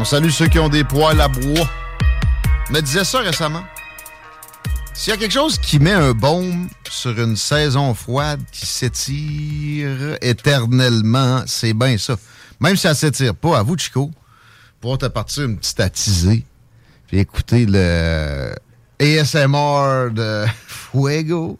On salue ceux qui ont des poils à bois. Je me disais ça récemment. S'il y a quelque chose qui met un baume sur une saison froide qui s'étire éternellement, c'est bien ça. Même si ça s'étire pas, à vous, Chico, pour te partir une petite attisée, puis écouter le ASMR de Fuego,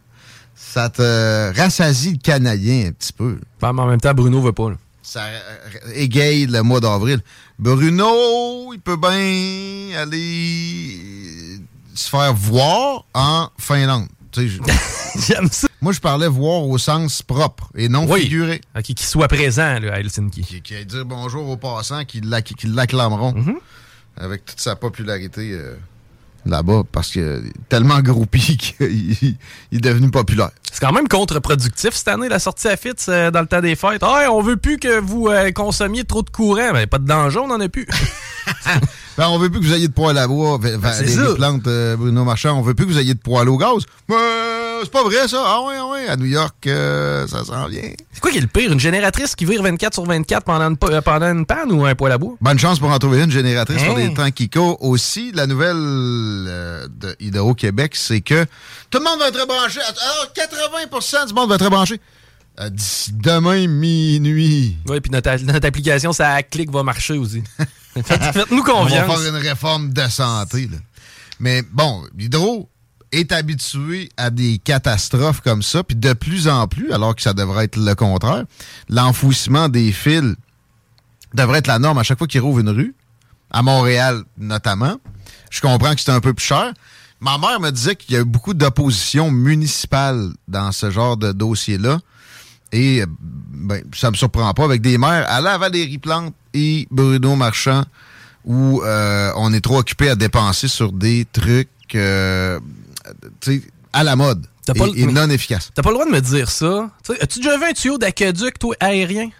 ça te rassasie le canadien un petit peu. Ben, mais en même temps, Bruno veut pas. là. Ça euh, égaye le mois d'avril. Bruno, il peut bien aller se faire voir en Finlande. J'aime ça. Moi, je parlais voir au sens propre et non Oui. figuré. Ok, Qu'il soit présent là, à Helsinki. Qui, qui aille dire bonjour aux passants qui l'ac- qui l'acclameront Mm-hmm. avec toute sa popularité euh, là-bas parce que euh, tellement groupi qu'il il est devenu populaire. C'est quand même contre-productif cette année, la sortie à Fitz euh, dans le temps des fêtes. Ah, on veut plus que vous euh, consommiez trop de courant. Ben, pas de danger, on en a plus. Ben, on veut plus que vous ayez de poêle à bois, Ben, les plantes Bruno Marchand. On veut plus que vous ayez de poêle au gaz. Euh, c'est pas vrai, ça. Ah ouais, ah ouais. À New York, euh, ça s'en vient. C'est quoi qui est le pire? Une génératrice qui vire 24 sur 24 pendant une, euh, pendant une panne ou un poêle à bois? Bonne chance pour en trouver une génératrice sur Hein? des temps qui courent. Aussi, la nouvelle euh, de Hydro-Québec, c'est que tout le monde va être branché. Alors, 80% du monde va être branché. D'ici demain minuit. Oui, puis notre, notre application, ça clique, va marcher aussi. Faites- Faites-nous On va confiance. faire une réforme de santé. là. Mais bon, Hydro est habitué à des catastrophes comme ça, puis de plus en plus, alors que ça devrait être le contraire, l'enfouissement des fils devrait être la norme à chaque fois qu'il rouvre une rue, à Montréal notamment. Je comprends que c'est un peu plus cher. Ma mère me disait qu'il y a eu beaucoup d'opposition municipale dans ce genre de dossier-là. Et ben, ça me surprend pas avec des maires à la Valérie Plante et Bruno Marchand où euh, on est trop occupé à dépenser sur des trucs euh, à la mode et, non efficaces. T'as pas le droit de me dire ça. As-tu déjà vu un tuyau d'aqueduc, toi, aérien?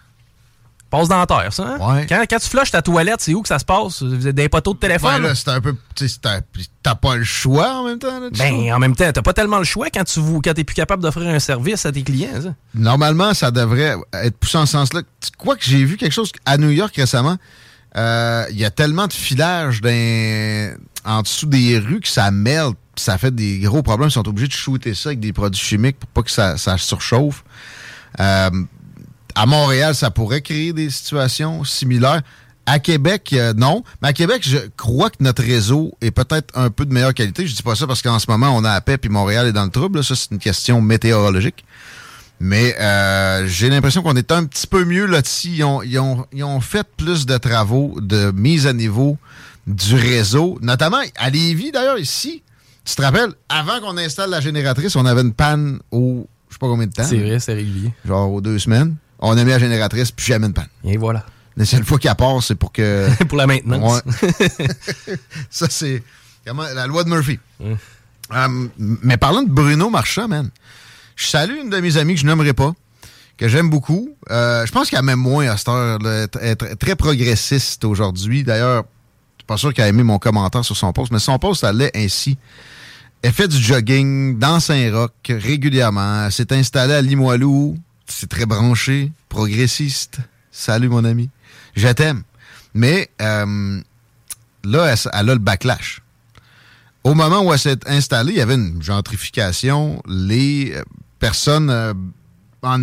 Passe dans la terre, ça, hein? Ouais. Quand, quand tu flushes ta toilette, c'est où que ça se passe? Vous êtes des poteaux de téléphone? Là, c'est un peu. T'as pas le choix en même temps. Là. Ben, en même temps, t'as pas tellement le choix quand tu quand t'es plus capable d'offrir un service à tes clients. ça. Normalement, ça devrait être poussé en ce sens-là. Quoi que j'ai vu quelque chose à New York récemment, euh, il y a tellement de filage en dessous des rues que ça mêle, ça fait des gros problèmes. Ils sont obligés de shooter ça avec des produits chimiques pour pas que ça, ça surchauffe. Euh, à Montréal, ça pourrait créer des situations similaires. À Québec, euh, non. Mais à Québec, je crois que notre réseau est peut-être un peu de meilleure qualité. Je dis pas ça parce qu'en ce moment, on a la paix puis Montréal est dans le trouble. Ça, c'est une question météorologique. Mais euh, j'ai l'impression qu'on est un petit peu mieux là-dessus. Ils ont, ils, ont, ils ont fait plus de travaux de mise à niveau du réseau, notamment à Lévis, d'ailleurs, ici. Tu te rappelles, avant qu'on installe la génératrice, on avait une panne au, je sais pas combien de temps. C'est vrai, c'est régulier. Genre aux deux semaines. On a mis la génératrice, puis jamais une panne. Et voilà. La seule fois qu'elle part, c'est pour que... Pour la maintenance. Ça, c'est comment, la loi de Murphy. Euh, mais parlant de Bruno Marchand, man, je salue une de mes amies que je nommerai pas, que j'aime beaucoup. Euh, je pense qu'elle m'aime moins à cette heure. Elle est très progressiste aujourd'hui. D'ailleurs, je suis pas sûr qu'elle a aimé mon commentaire sur son post, mais son post allait ainsi. Elle fait du jogging dans Saint-Roch régulièrement. Elle s'est installée à Limoilou. C'est très branché, progressiste. Salut, mon ami. Je t'aime. Mais euh, là, elle, a le backlash. Au moment où elle s'est installée, il y avait une gentrification. Les euh, personnes euh, en,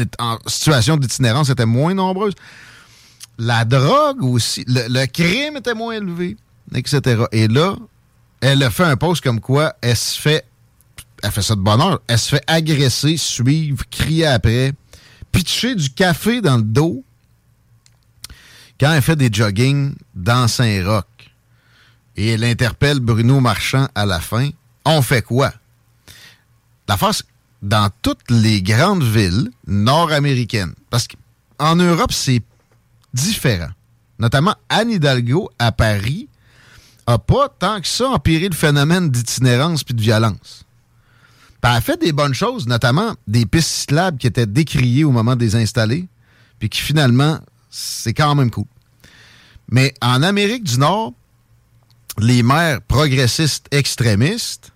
situation d'itinérance étaient moins nombreuses. La drogue aussi, le crime était moins élevé, etc. Et là, elle a fait un post comme quoi elle se fait, elle fait ça de bonne heure, elle se fait agresser, suivre, crier après, pitcher du café dans le dos quand elle fait des jogging dans Saint-Roch. Et elle interpelle Bruno Marchand à la fin. On fait quoi? L'affaire, c'est- dans toutes les grandes villes nord-américaines. Parce qu'en Europe, c'est différent. Notamment Anne Hidalgo à Paris a pas tant que ça empiré le phénomène d'itinérance puis de violence. elle a fait des bonnes choses, notamment des pistes cyclables qui étaient décriées au moment de les installer, puis qui finalement, c'est quand même cool. Mais en Amérique du Nord, les maires progressistes extrémistes,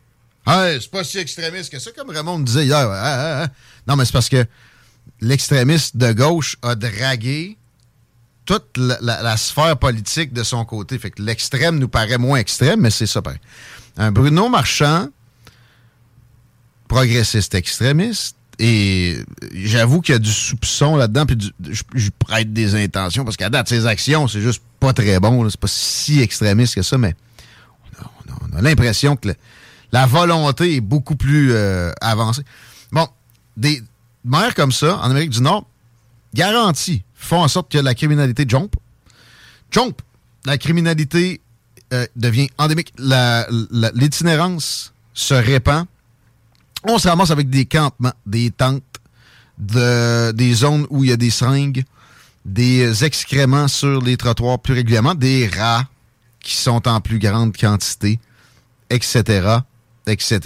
hey, c'est pas si extrémiste que ça, comme Raymond disait hier. Hein, hein, hein. Non, mais c'est parce que l'extrémiste de gauche a dragué toute la, sphère politique de son côté. Fait que l'extrême nous paraît moins extrême, mais c'est ça pareil. Un Bruno Marchand, progressiste extrémiste, et j'avoue qu'il y a du soupçon là-dedans, puis je, prête des intentions, parce qu'à date, ses actions, c'est juste pas très bon, c'est pas si extrémiste que ça, mais on a, l'impression que la volonté est beaucoup plus euh, avancée. Bon, des maires comme ça, en Amérique du Nord, garantis font en sorte que la criminalité jump. Jump, la criminalité euh, devient endémique. L'itinérance se répand. On se ramasse avec des campements, des tentes, de, des zones où il y a des seringues, des excréments sur les trottoirs plus régulièrement, des rats qui sont en plus grande quantité, etc., etc.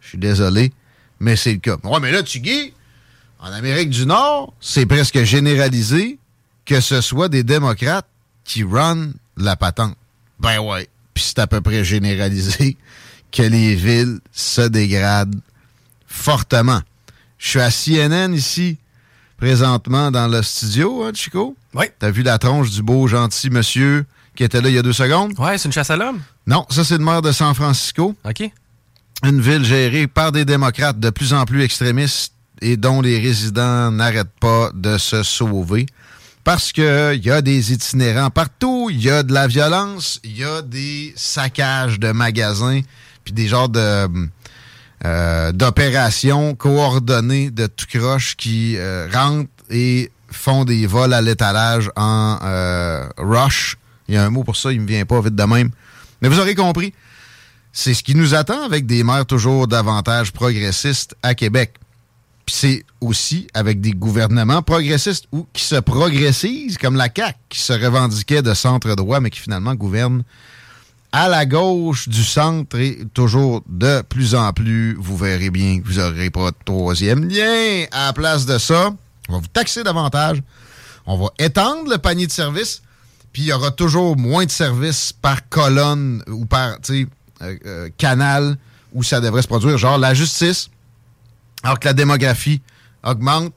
Je suis désolé, mais c'est le cas. Ouais, mais là, tu guis, en Amérique du Nord, c'est presque généralisé que ce soit des démocrates qui run la patente. Ben ouais. Puis c'est à peu près généralisé que les villes se dégradent fortement. Je suis à CNN ici, présentement dans le studio, hein, Chico? Oui. T'as vu la tronche du beau, gentil monsieur qui était là il y a deux secondes? Ouais, c'est une chasse à l'homme? Non, ça c'est le maire de San Francisco. OK. Une ville gérée par des démocrates de plus en plus extrémistes et dont les résidents n'arrêtent pas de se sauver. Parce qu'il y a des itinérants partout, il y a de la violence, il y a des saccages de magasins, puis des genres de euh, d'opérations coordonnées de tout croche qui euh, rentrent et font des vols à l'étalage en euh, rush. Il y a un mot pour ça, il me vient pas vite de même. Mais vous aurez compris, c'est ce qui nous attend avec des maires toujours davantage progressistes à Québec. Puis c'est aussi avec des gouvernements progressistes ou qui se progressisent, comme la CAQ, qui se revendiquait de centre-droit, mais qui finalement gouverne à la gauche du centre et toujours de plus en plus. Vous verrez bien que vous n'aurez pas de troisième lien. À la place de ça, on va vous taxer davantage. On va étendre le panier de services, puis il y aura toujours moins de services par colonne ou par euh, euh, canal où ça devrait se produire. Genre la justice alors que la démographie augmente,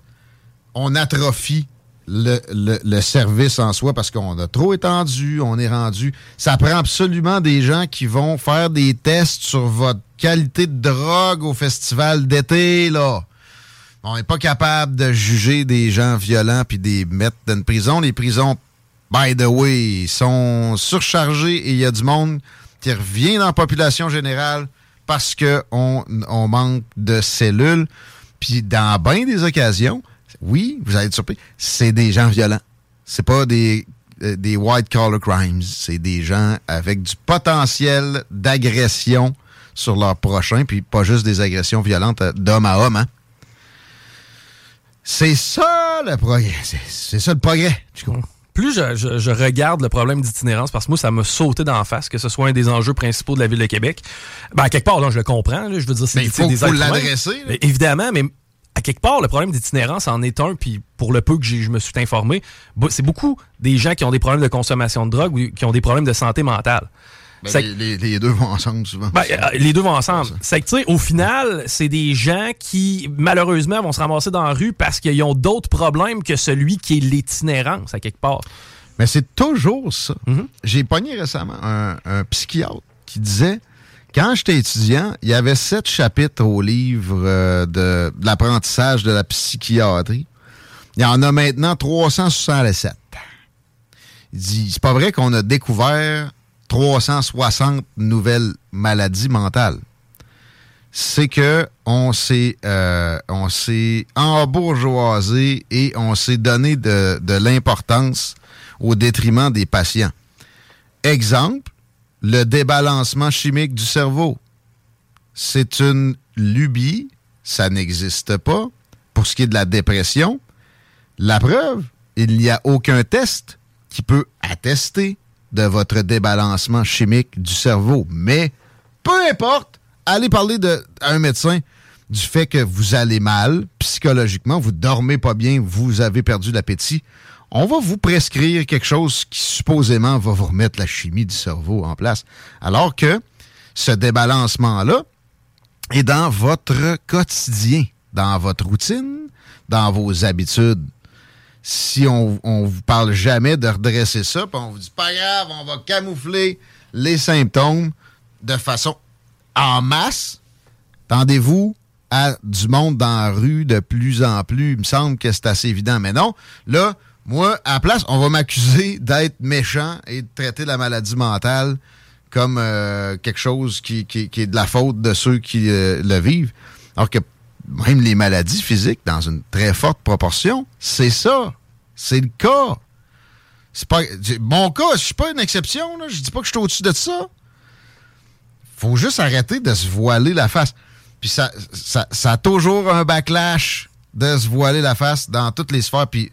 on atrophie le, service en soi parce qu'on a trop étendu, on est rendu. Ça prend absolument des gens qui vont faire des tests sur votre qualité de drogue au festival d'été, là. On n'est pas capable de juger des gens violents puis des mettre dans une prison. Les prisons, by the way, sont surchargées et il y a du monde qui revient dans la population générale parce qu'on on manque de cellules. Puis dans bien des occasions, oui, vous allez être surpris, c'est des gens violents. C'est pas des, euh, des white collar crimes. C'est des gens avec du potentiel d'agression sur leur prochain, puis pas juste des agressions violentes euh, d'homme à homme. Hein. C'est ça le progrès. C'est ça le progrès. Tu comprends? Plus je, regarde le problème d'itinérance, parce que moi, ça m'a sauté d'en face, que ce soit un des enjeux principaux de la Ville de Québec. Ben, à quelque part, là, je le comprends. je veux dire, c'est il faut, faut l'adresser. Évidemment, mais à quelque part, le problème d'itinérance en est un, puis pour le peu que je me suis informé, c'est beaucoup des gens qui ont des problèmes de consommation de drogue ou qui ont des problèmes de santé mentale. Ben, les, deux vont ensemble souvent. Ben, euh, les deux vont ensemble. C'est que, tu sais, au final, c'est des gens qui, malheureusement, vont se ramasser dans la rue parce qu'ils ont d'autres problèmes que celui qui est l'itinérance, à quelque part. Mais c'est toujours ça. Mm-hmm. J'ai pogné récemment un, psychiatre qui disait quand j'étais étudiant, il y avait sept chapitres au livre euh, de, de l'apprentissage de la psychiatrie. Il y en a maintenant 367. Il dit, c'est pas vrai qu'on a découvert 360 nouvelles maladies mentales. C'est que on s'est euh, on s'est embourgeoisé et on s'est donné de, de l'importance au détriment des patients. Exemple, le débalancement chimique du cerveau. C'est une lubie ça n'existe pas. Pour ce qui est de la dépression, la preuve, il n'y a aucun test qui peut attester de votre débalancement chimique du cerveau. Mais peu importe, allez parler à un médecin du fait que vous allez mal psychologiquement, vous dormez pas bien, vous avez perdu l'appétit. On va vous prescrire quelque chose qui supposément va vous remettre la chimie du cerveau en place. Alors que ce débalancement-là est dans votre quotidien, dans votre routine, dans vos habitudes si on, on vous parle jamais de redresser ça, puis on vous dit pas grave, on va camoufler les symptômes de façon en masse, tendez-vous à du monde dans la rue de plus en plus. Il me semble que c'est assez évident. Mais non, là, moi, à la place, on va m'accuser d'être méchant et de traiter la maladie mentale comme euh, quelque chose qui, est de la faute de ceux qui euh, le vivent. Alors que même les maladies physiques, dans une très forte proportion, c'est ça. C'est le cas. C'est pas. Mon cas, je suis pas une exception, là. Je dis pas que je suis au-dessus de ça. Faut juste arrêter de se voiler la face. Puis ça, ça, ça a toujours un backlash de se voiler la face dans toutes les sphères. Puis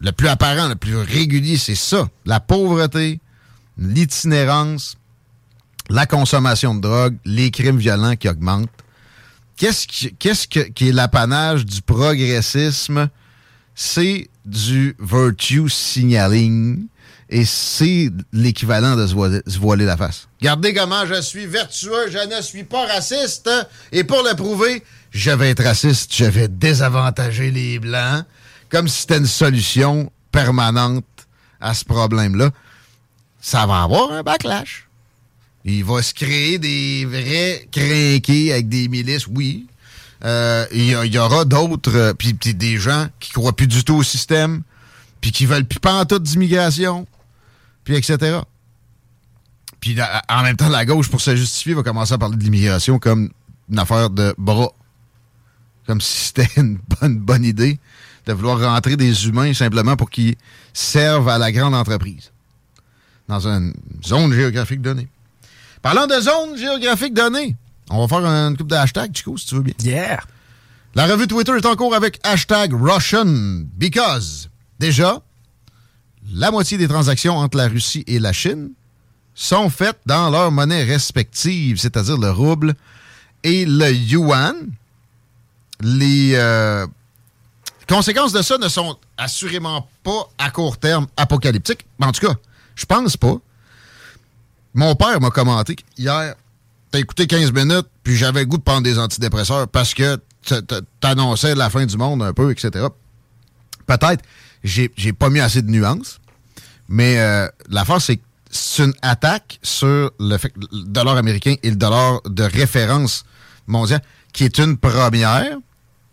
le plus apparent, le plus régulier, c'est ça. La pauvreté, l'itinérance, la consommation de drogue, les crimes violents qui augmentent qu'est-ce qui, qu'est-ce qui est l'apanage du progressisme? C'est du virtue signaling et c'est l'équivalent de se voiler, la face. Regardez comment je suis vertueux, je ne suis pas raciste. Et pour le prouver, je vais être raciste, je vais désavantager les Blancs, comme si c'était une solution permanente à ce problème-là. Ça va avoir un backlash. Il va se créer des vrais crinqués avec des milices, oui. Euh, il y, aura d'autres, euh, puis des gens qui croient plus du tout au système, puis qui veulent plus tout d'immigration, puis etc. Puis en même temps, la gauche, pour se justifier, va commencer à parler de l'immigration comme une affaire de bras. Comme si c'était une bonne, bonne idée de vouloir rentrer des humains simplement pour qu'ils servent à la grande entreprise. Dans une zone géographique donnée. Parlant de zone géographique donnée, on va faire une coupe de hashtag, Chico, si tu veux bien. Yeah! La revue Twitter est en cours avec hashtag Russian because, déjà, la moitié des transactions entre la Russie et la Chine sont faites dans leur monnaie respective, c'est-à-dire le rouble et le yuan. Les euh, conséquences de ça ne sont assurément pas à court terme apocalyptiques. En tout cas, je pense pas. Mon père m'a commenté hier, t'as écouté 15 minutes, puis j'avais goût de prendre des antidépresseurs parce que t'annonçais la fin du monde un peu, etc. Peut-être, j'ai pas mis assez de nuances, mais euh, l'affaire, c'est que c'est une attaque sur le, fait, le dollar américain et le dollar de référence mondial, qui est une première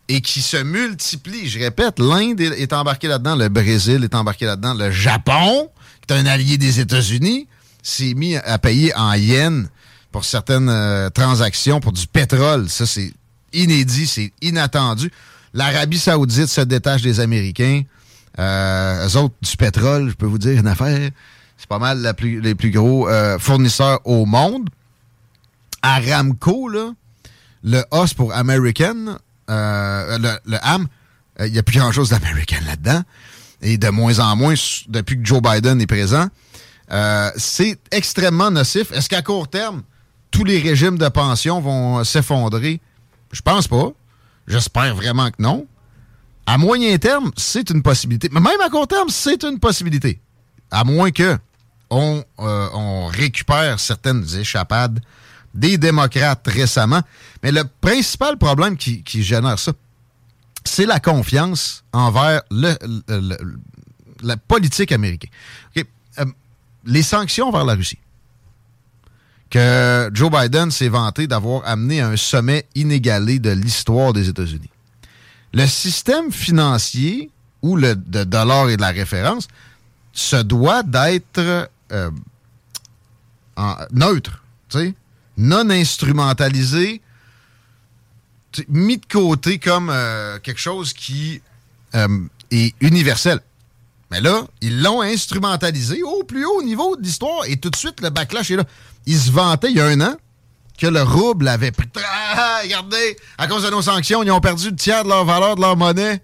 et qui se multiplie. Je répète, l'Inde est embarquée là-dedans, le Brésil est embarqué là-dedans, le Japon, qui est un allié des États-Unis, s'est mis à payer en yens pour certaines euh, transactions pour du pétrole. Ça, c'est inédit, c'est inattendu. L'Arabie saoudite se détache des Américains. Euh, eux autres, du pétrole, je peux vous dire une affaire. C'est pas mal les plus gros euh, fournisseurs au monde. Aramco, là, le os pour American, euh, le, le AM, il n'y a plus grand-chose d'American là-dedans. Et de moins en moins, depuis que Joe Biden est présent. Euh, c'est extrêmement nocif. Est-ce qu'à court terme, tous les régimes de pension vont s'effondrer? Je pense pas. J'espère vraiment que non. À moyen terme, c'est une possibilité. Mais même à court terme, c'est une possibilité. À moins que on, euh, récupère certaines échappades des démocrates récemment. Mais le principal problème qui, génère ça, c'est la confiance envers le, la politique américaine. Euh, les sanctions vers la Russie que Joe Biden s'est vanté d'avoir amené à un sommet inégalé de l'histoire des États-Unis. Le système financier ou le dollar et de la référence se doit d'être euh, neutre, non instrumentalisé, mis de côté comme euh, quelque chose qui euh, est universel. Mais là, ils l'ont instrumentalisé au plus haut niveau de l'histoire et tout de suite, le backlash est là. Ils se vantaient il y a un an que le rouble avait pris. Ah, regardez, à cause de nos sanctions, ils ont perdu le tiers de leur valeur, de leur monnaie.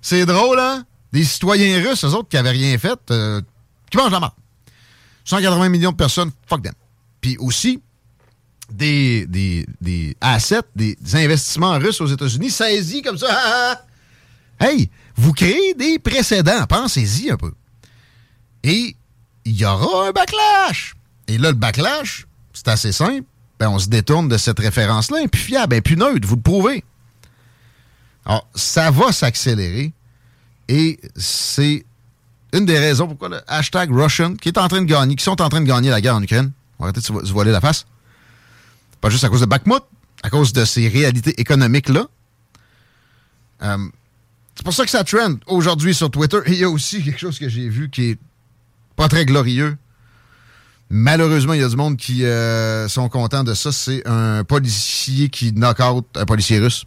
C'est drôle, hein? Des citoyens russes, eux autres qui n'avaient rien fait, euh, qui mangent la mort. 180 millions de personnes, fuck them. Puis aussi, des, des, des assets, des, investissements russes aux États-Unis saisis comme ça. hey, vous créez des précédents, pensez-y un peu. Et il y aura un backlash. Et là, le backlash, c'est assez simple. Ben, on se détourne de cette référence-là, puis fiable, et neutre, vous le prouvez. Alors, ça va s'accélérer. Et c'est une des raisons pourquoi le hashtag Russian, qui est en train de gagner, qui sont en train de gagner la guerre en Ukraine, on va arrêter de se voiler la face. Pas juste à cause de Bakhmut, à cause de ces réalités économiques-là. Euh, c'est pour ça que ça trend aujourd'hui sur Twitter. Et il y a aussi quelque chose que j'ai vu qui est pas très glorieux. Malheureusement, il y a du monde qui euh, sont contents de ça. C'est un policier qui knock out un policier russe.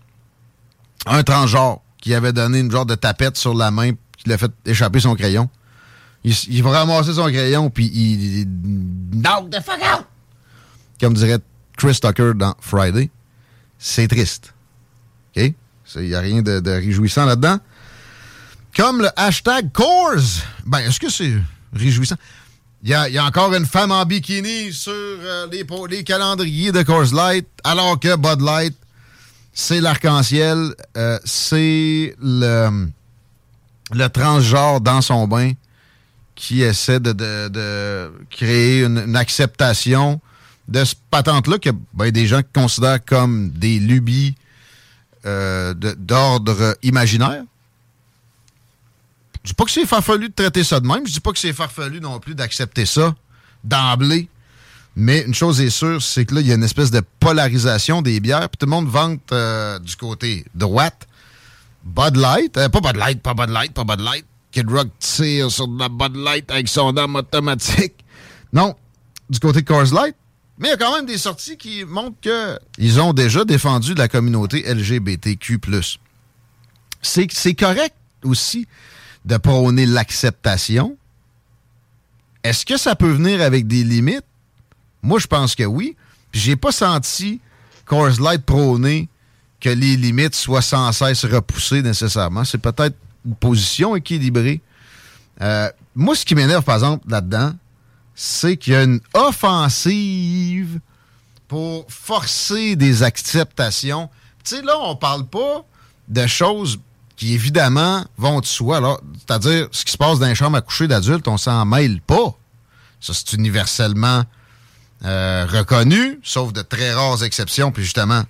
Un transgenre qui avait donné une genre de tapette sur la main qui l'a fait échapper son crayon. Il, il, va ramasser son crayon puis il, knock the fuck out! Comme dirait Chris Tucker dans Friday. C'est triste. OK? Il n'y a rien de, réjouissant là-dedans. Comme le hashtag Coors. Ben, est-ce que c'est réjouissant? Il y, a, encore une femme en bikini sur euh, les, calendriers de Coors Light, alors que Bud Light, c'est l'arc-en-ciel, euh, c'est le, le transgenre dans son bain qui essaie de, créer une, acceptation de ce patente-là que ben, des gens considèrent comme des lubies euh, d'ordre imaginaire. Je dis pas que c'est farfelu de traiter ça de même. Je dis pas que c'est farfelu non plus d'accepter ça d'emblée. Mais une chose est sûre, c'est que là, il y a une espèce de polarisation des bières. Puis tout le monde vante euh, du côté droite. Bud Light, euh, pas Bud Light, pas Bud Light, pas Bud Light. Kid Rock tire sur de la Bud Light avec son arme automatique. Non, du côté Coors Light. Mais il y a quand même des sorties qui montrent qu'ils ont déjà défendu la communauté LGBTQ. C'est correct aussi de prôner l'acceptation. Est-ce que ça peut venir avec des limites? Moi, je pense que oui. Puis j'ai pas senti Coors Light prôner que les limites soient sans cesse repoussées nécessairement. C'est peut-être une position équilibrée. Euh, moi, ce qui m'énerve, par exemple, là-dedans, c'est qu'il y a une offensive pour forcer des acceptations. Tu sais, là, on parle pas de choses qui évidemment vont de soi. C'est-à-dire, ce qui se passe dans les chambres à coucher d'adultes, on s'en mêle pas. Ça, c'est universellement euh, reconnu, sauf de très rares exceptions, puis justement,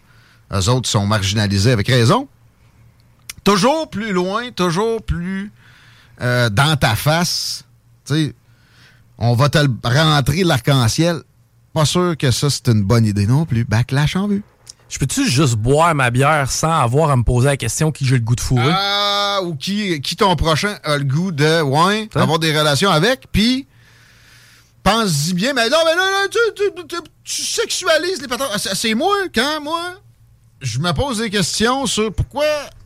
eux autres sont marginalisés avec raison. Toujours plus loin, toujours plus euh, dans ta face. Tu sais, on va te rentrer l'arc-en-ciel. Pas sûr que ça, c'est une bonne idée non plus. Backlash en vue je peux-tu juste boire ma bière sans avoir à me poser la question qui j'ai le goût de fourrer? Ah, ou qui, qui ton prochain a le goût de, ouais, avoir des relations avec, puis pense-y bien, mais non, mais là, là tu, sexualises les patrons. Ah, c'est moi, quand, moi, je me pose des questions sur pourquoi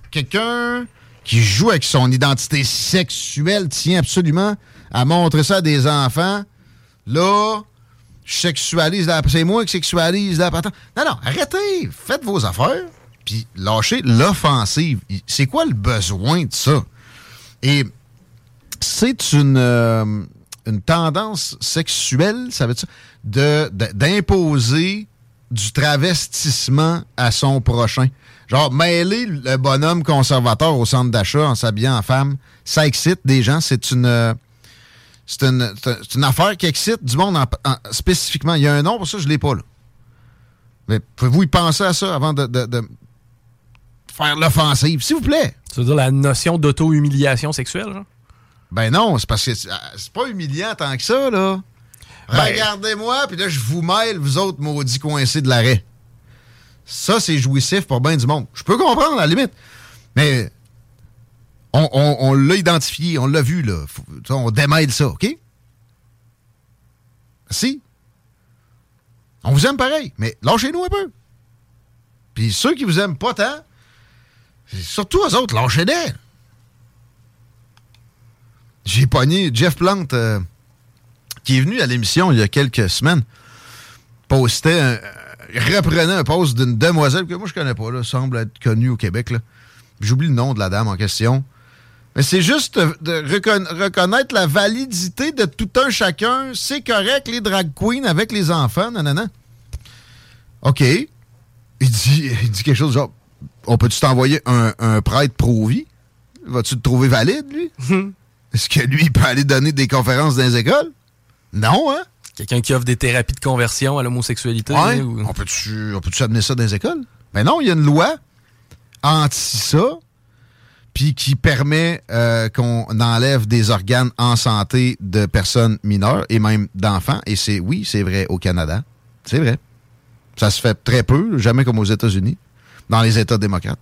quelqu'un qui joue avec son identité sexuelle tient absolument à montrer ça à des enfants. Là, je sexualise la... C'est moi qui sexualise la patente. Non, non, arrêtez. Faites vos affaires, puis lâchez l'offensive. C'est quoi le besoin de ça? Et c'est une, euh, une tendance sexuelle, ça veut dire, d'imposer du travestissement à son prochain. Genre, mêler le bonhomme conservateur au centre d'achat en s'habillant en femme, ça excite des gens. C'est une c'est une, affaire qui excite du monde spécifiquement. Il y a un nom pour ça, je ne l'ai pas là. Mais pouvez-vous y penser à ça avant de, faire l'offensive, s'il vous plaît? Tu veux dire la notion d'auto-humiliation sexuelle, genre? Ben non, c'est parce que c'est pas humiliant tant que ça, là. Ben- Regardez-moi, puis là, je vous mêle, vous autres maudits coincés de l'arrêt. Ça, c'est jouissif pour bien du monde. Je peux comprendre, à la limite. Mais on, l'a identifié, on l'a vu, là. on démêle ça, OK? Si. On vous aime pareil, mais lâchez-nous un peu. Puis ceux qui vous aiment pas tant, surtout eux autres, lâchez-les. J'ai pogné Jeff Plante, euh, qui est venu à l'émission il y a quelques semaines, postait reprenait un poste d'une demoiselle que moi je connais pas, là, semble être connue au Québec. J'oublie le nom de la dame en question. Mais c'est juste de reconnaître la validité de tout un chacun. C'est correct, les drag queens avec les enfants, nanana. OK. Il dit, il dit quelque chose genre On peut-tu t'envoyer un, un, prêtre pro-vie? Vas-tu te trouver valide, lui? Est-ce que lui, il peut aller donner des conférences dans les écoles Non, hein? Quelqu'un qui offre des thérapies de conversion à l'homosexualité ouais. On peut-tu peut amener ça dans les écoles? Mais non, il y a une loi anti ça puis qui permet euh, qu'on enlève des organes en santé de personnes mineures et même d'enfants. Et c'est, oui, c'est vrai au Canada. C'est vrai. Ça se fait très peu, jamais comme aux États-Unis, dans les États démocrates.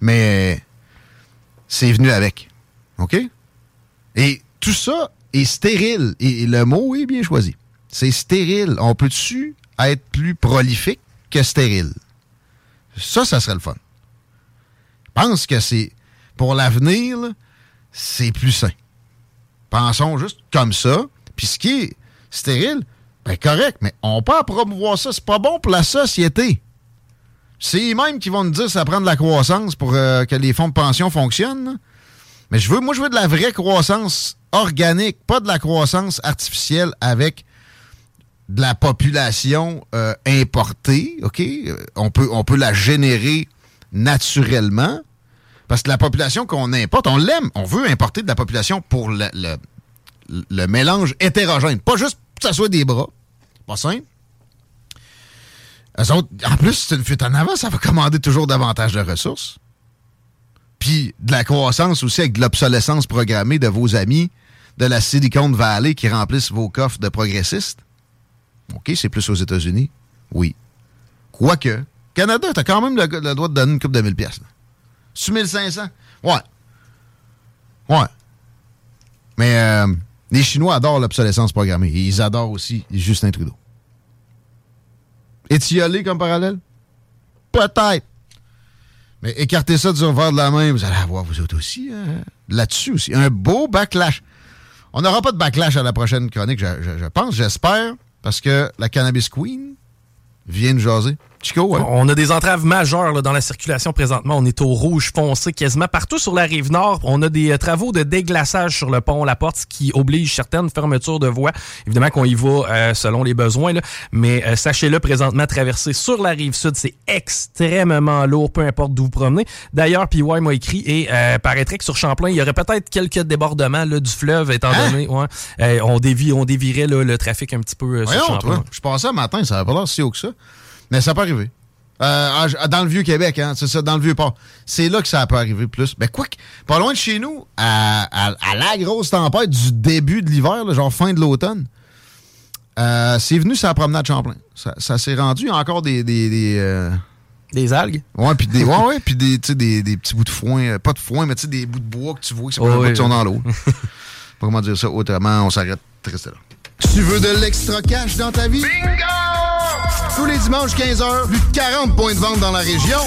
Mais c'est venu avec. OK? Et tout ça est stérile. Et le mot est bien choisi. C'est stérile. On peut-tu être plus prolifique que stérile? Ça, ça serait le fun. Je pense que c'est pour l'avenir, c'est plus sain. Pensons juste comme ça. Puis ce qui est stérile, ben correct, mais on peut promouvoir ça. C'est pas bon pour la société. C'est eux mêmes qui vont nous dire que ça prend de la croissance pour euh, que les fonds de pension fonctionnent. Mais je veux, moi, je veux de la vraie croissance organique, pas de la croissance artificielle avec de la population euh, importée? Euh, on peut la générer naturellement, parce que la population qu'on importe, on l'aime. On veut importer de la population pour le, le, mélange hétérogène. Pas juste que ça soit des bras. Pas simple. en plus, c'est une fuite en avant, ça va commander toujours davantage de ressources. Puis de la croissance aussi avec de l'obsolescence programmée de vos amis de la Silicon Valley qui remplissent vos coffres de progressistes. OK, c'est plus aux États-Unis. Oui. Quoique, Canada, t'as quand même le, droit de donner une coupe de 1000 pièces. 1500? Ouais. Ouais. Mais euh, les Chinois adorent l'obsolescence programmée. Et ils adorent aussi Justin Trudeau. Étiolé comme parallèle? Peut-être. Mais écartez ça du revers de la main, vous allez avoir vous autres aussi, hein, là-dessus aussi. Un beau backlash. On n'aura pas de backlash à la prochaine chronique, je pense, j'espère, parce que la Cannabis Queen vient de jaser. On a des entraves majeures dans la circulation présentement. On est au rouge foncé quasiment partout sur la rive nord. On a des euh, travaux de déglaçage sur le pont La Porte, ce qui oblige certaines fermetures de voies. Évidemment qu'on y va euh, selon les besoins, mais euh, sachez-le, présentement, traverser sur la rive sud, c'est extrêmement lourd, peu importe d'où vous promenez. D'ailleurs, PY m'a écrit et paraîtrait que sur Champlain, il y aurait peut-être quelques débordements là, du fleuve, étant hein? donné ouais, on, dévie, on dévirait le trafic un petit peu sur Champlain. je pensais matin, ça n'avait pas l'air si haut que ça. Mais ça peut arriver. Euh, dans le Vieux-Québec, hein, c'est ça, dans le Vieux-Port. C'est là que ça peut arriver plus. Mais quoi que, pas loin de chez nous, à, la grosse tempête du début de l'hiver, genre fin de l'automne, euh, c'est venu sur la promenade Champlain. Ça, s'est rendu encore des... Des, des, euh, des algues? Ouais, puis des, ouais, ouais, puis des, des, des, petits bouts de foin. Pas de foin, mais des bouts de bois que tu vois qui sont dans l'eau. comment dire ça autrement, on s'arrête très là. Tu veux de l'extra cash dans ta vie? Bingo! Tous les dimanches 15h, plus de 40 points de vente dans la région.